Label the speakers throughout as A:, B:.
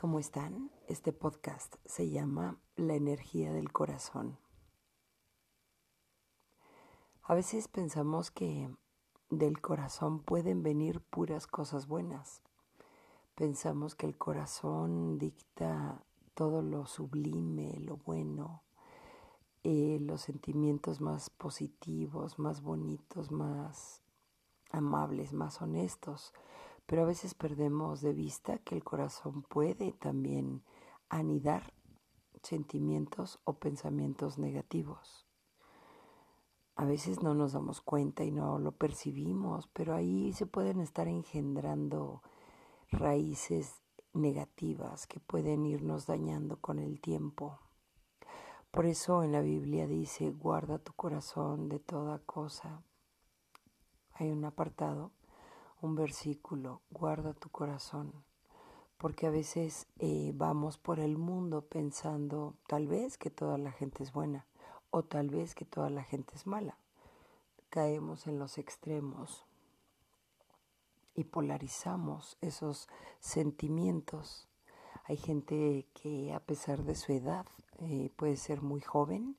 A: ¿Cómo están? Este podcast se llama La energía del corazón. A veces pensamos que del corazón pueden venir puras cosas buenas. Pensamos que el corazón dicta todo lo sublime, lo bueno, eh, los sentimientos más positivos, más bonitos, más amables, más honestos pero a veces perdemos de vista que el corazón puede también anidar sentimientos o pensamientos negativos. A veces no nos damos cuenta y no lo percibimos, pero ahí se pueden estar engendrando raíces negativas que pueden irnos dañando con el tiempo. Por eso en la Biblia dice, guarda tu corazón de toda cosa. Hay un apartado un versículo, guarda tu corazón, porque a veces eh, vamos por el mundo pensando tal vez que toda la gente es buena o tal vez que toda la gente es mala. Caemos en los extremos y polarizamos esos sentimientos. Hay gente que a pesar de su edad eh, puede ser muy joven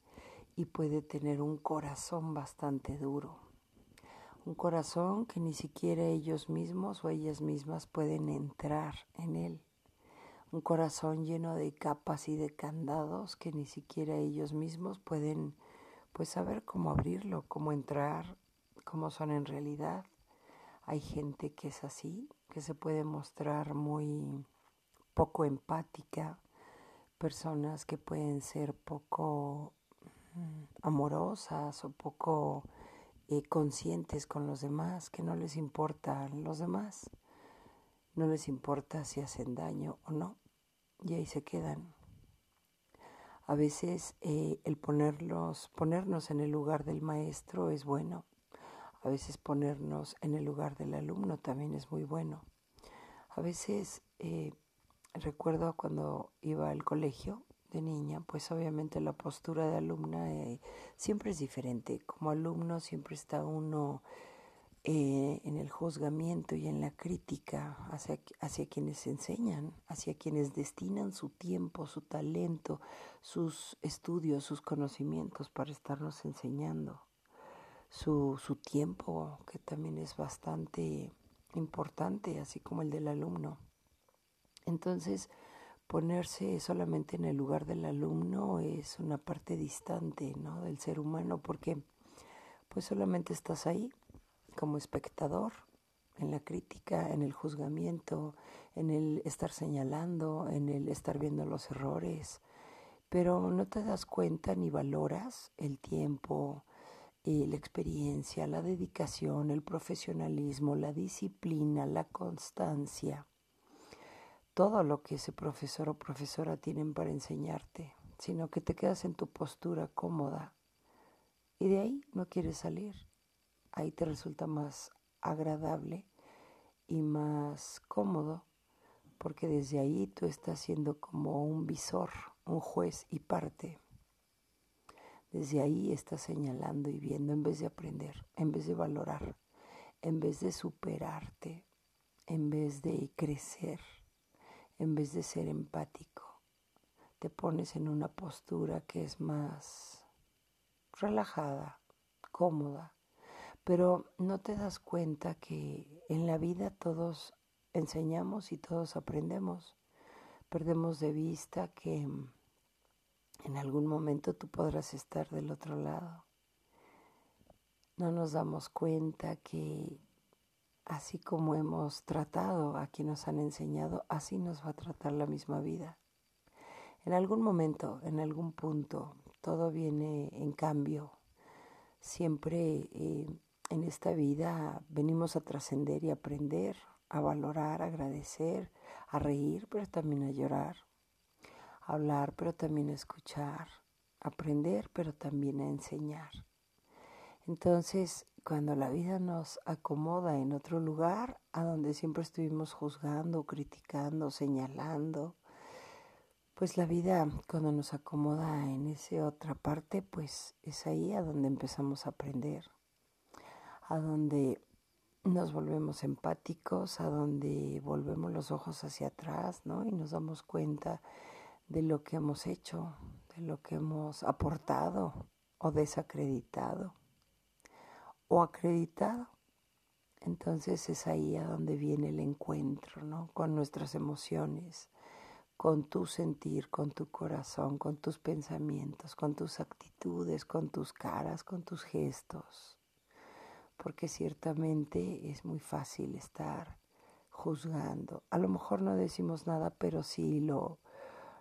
A: y puede tener un corazón bastante duro un corazón que ni siquiera ellos mismos o ellas mismas pueden entrar en él, un corazón lleno de capas y de candados que ni siquiera ellos mismos pueden pues saber cómo abrirlo, cómo entrar, cómo son en realidad. Hay gente que es así, que se puede mostrar muy poco empática, personas que pueden ser poco mm, amorosas o poco conscientes con los demás, que no les importan los demás, no les importa si hacen daño o no, y ahí se quedan. A veces eh, el ponerlos, ponernos en el lugar del maestro es bueno, a veces ponernos en el lugar del alumno también es muy bueno. A veces eh, recuerdo cuando iba al colegio, de niña, pues obviamente la postura de alumna eh, siempre es diferente. Como alumno siempre está uno eh, en el juzgamiento y en la crítica hacia, hacia quienes enseñan, hacia quienes destinan su tiempo, su talento, sus estudios, sus conocimientos para estarnos enseñando. Su, su tiempo, que también es bastante importante, así como el del alumno. Entonces, ponerse solamente en el lugar del alumno es una parte distante ¿no? del ser humano porque pues solamente estás ahí como espectador en la crítica, en el juzgamiento, en el estar señalando, en el estar viendo los errores, pero no te das cuenta ni valoras el tiempo, eh, la experiencia, la dedicación, el profesionalismo, la disciplina, la constancia todo lo que ese profesor o profesora tienen para enseñarte, sino que te quedas en tu postura cómoda y de ahí no quieres salir. Ahí te resulta más agradable y más cómodo porque desde ahí tú estás siendo como un visor, un juez y parte. Desde ahí estás señalando y viendo en vez de aprender, en vez de valorar, en vez de superarte, en vez de crecer en vez de ser empático, te pones en una postura que es más relajada, cómoda, pero no te das cuenta que en la vida todos enseñamos y todos aprendemos. Perdemos de vista que en algún momento tú podrás estar del otro lado. No nos damos cuenta que así como hemos tratado a quien nos han enseñado, así nos va a tratar la misma vida. En algún momento, en algún punto, todo viene en cambio. Siempre eh, en esta vida venimos a trascender y aprender, a valorar, a agradecer, a reír, pero también a llorar, a hablar, pero también a escuchar, aprender, pero también a enseñar. Entonces, cuando la vida nos acomoda en otro lugar, a donde siempre estuvimos juzgando, criticando, señalando, pues la vida cuando nos acomoda en esa otra parte, pues es ahí a donde empezamos a aprender, a donde nos volvemos empáticos, a donde volvemos los ojos hacia atrás, ¿no? Y nos damos cuenta de lo que hemos hecho, de lo que hemos aportado o desacreditado o acreditado. Entonces es ahí a donde viene el encuentro, ¿no? Con nuestras emociones, con tu sentir, con tu corazón, con tus pensamientos, con tus actitudes, con tus caras, con tus gestos porque ciertamente es muy fácil estar juzgando. A lo mejor no decimos nada, pero sí lo,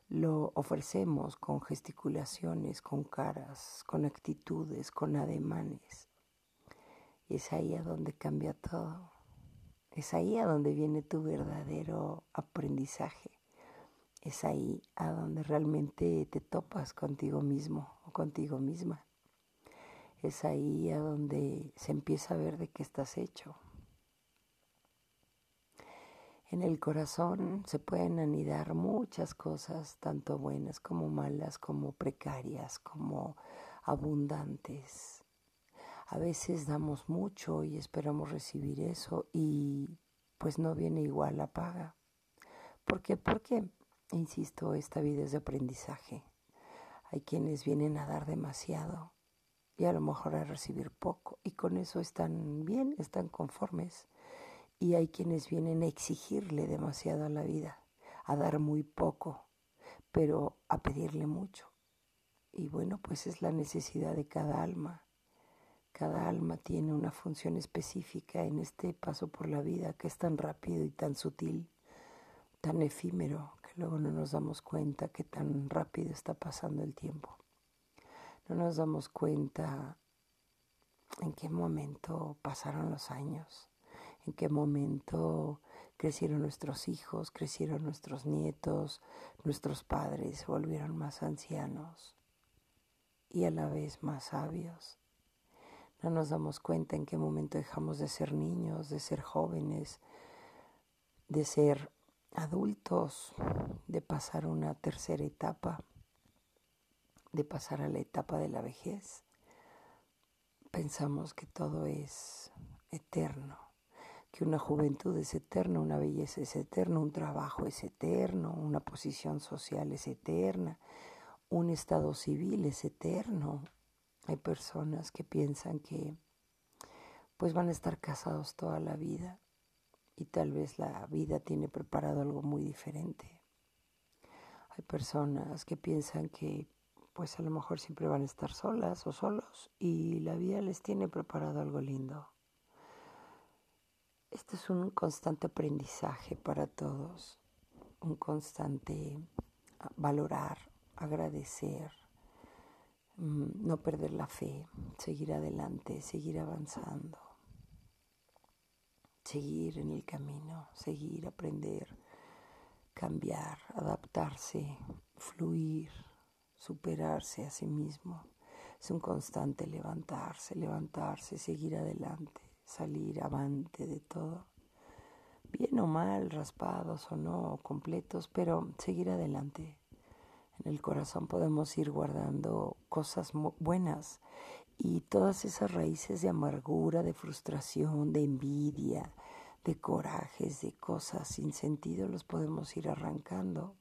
A: lo ofrecemos con gesticulaciones, con caras, con actitudes, con ademanes. Es ahí a donde cambia todo. Es ahí a donde viene tu verdadero aprendizaje. Es ahí a donde realmente te topas contigo mismo o contigo misma es ahí a donde se empieza a ver de qué estás hecho. En el corazón se pueden anidar muchas cosas, tanto buenas como malas, como precarias, como abundantes. A veces damos mucho y esperamos recibir eso y pues no viene igual la paga. ¿Por qué? Porque, insisto, esta vida es de aprendizaje. Hay quienes vienen a dar demasiado y a lo mejor a recibir poco y con eso están bien, están conformes. Y hay quienes vienen a exigirle demasiado a la vida, a dar muy poco, pero a pedirle mucho. Y bueno, pues es la necesidad de cada alma. Cada alma tiene una función específica en este paso por la vida que es tan rápido y tan sutil, tan efímero, que luego no nos damos cuenta que tan rápido está pasando el tiempo. No nos damos cuenta en qué momento pasaron los años, en qué momento crecieron nuestros hijos, crecieron nuestros nietos, nuestros padres se volvieron más ancianos y a la vez más sabios. No nos damos cuenta en qué momento dejamos de ser niños, de ser jóvenes, de ser adultos, de pasar una tercera etapa de pasar a la etapa de la vejez, pensamos que todo es eterno, que una juventud es eterna, una belleza es eterna, un trabajo es eterno, una posición social es eterna, un estado civil es eterno. Hay personas que piensan que pues van a estar casados toda la vida y tal vez la vida tiene preparado algo muy diferente. Hay personas que piensan que pues a lo mejor siempre van a estar solas o solos y la vida les tiene preparado algo lindo. Este es un constante aprendizaje para todos, un constante valorar, agradecer, no perder la fe, seguir adelante, seguir avanzando, seguir en el camino, seguir, aprender, cambiar, adaptarse, fluir superarse a sí mismo. Es un constante levantarse, levantarse, seguir adelante, salir avante de todo. Bien o mal, raspados o no, completos, pero seguir adelante. En el corazón podemos ir guardando cosas buenas. Y todas esas raíces de amargura, de frustración, de envidia, de corajes, de cosas sin sentido, los podemos ir arrancando.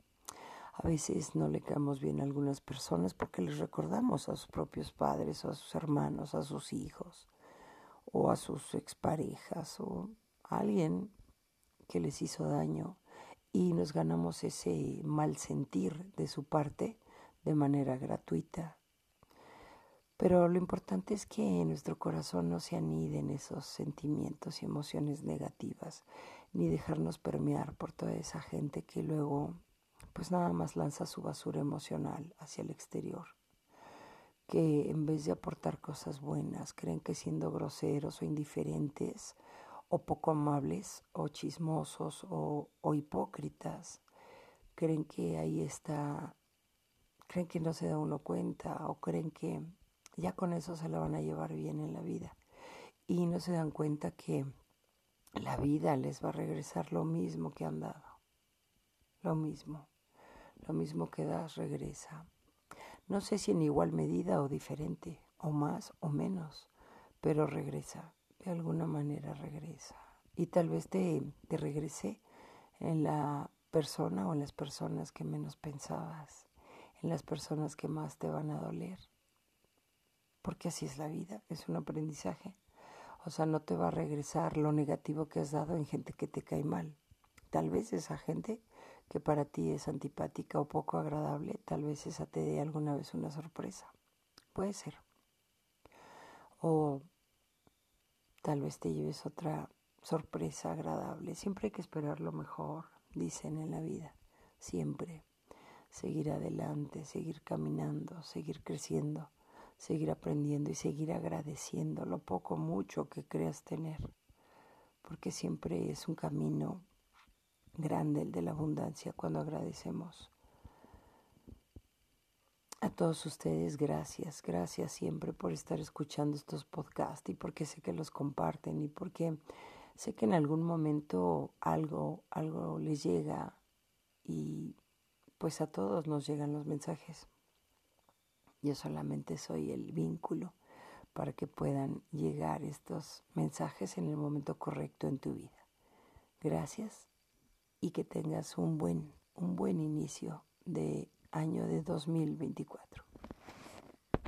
A: A veces no le caemos bien a algunas personas porque les recordamos a sus propios padres, o a sus hermanos, a sus hijos, o a sus exparejas, o a alguien que les hizo daño y nos ganamos ese mal sentir de su parte de manera gratuita. Pero lo importante es que en nuestro corazón no se aniden esos sentimientos y emociones negativas, ni dejarnos permear por toda esa gente que luego pues nada más lanza su basura emocional hacia el exterior, que en vez de aportar cosas buenas, creen que siendo groseros o indiferentes, o poco amables, o chismosos, o, hipócritas, creen que ahí está, creen que no se da uno cuenta, o creen que ya con eso se la van a llevar bien en la vida. Y no se dan cuenta que la vida les va a regresar lo mismo que han dado, lo mismo. Lo mismo que das regresa. No sé si en igual medida o diferente, o más o menos, pero regresa. De alguna manera regresa. Y tal vez te, te regrese en la persona o en las personas que menos pensabas, en las personas que más te van a doler. Porque así es la vida, es un aprendizaje. O sea, no te va a regresar lo negativo que has dado en gente que te cae mal. Tal vez esa gente que para ti es antipática o poco agradable, tal vez esa te dé alguna vez una sorpresa. Puede ser. O tal vez te lleves otra sorpresa agradable. Siempre hay que esperar lo mejor, dicen en la vida. Siempre. Seguir adelante, seguir caminando, seguir creciendo, seguir aprendiendo y seguir agradeciendo lo poco, mucho que creas tener. Porque siempre es un camino grande el de la abundancia cuando agradecemos. A todos ustedes, gracias, gracias siempre por estar escuchando estos podcasts y porque sé que los comparten y porque sé que en algún momento algo, algo les llega y pues a todos nos llegan los mensajes. Yo solamente soy el vínculo para que puedan llegar estos mensajes en el momento correcto en tu vida. Gracias y que tengas un buen, un buen inicio de año de 2024.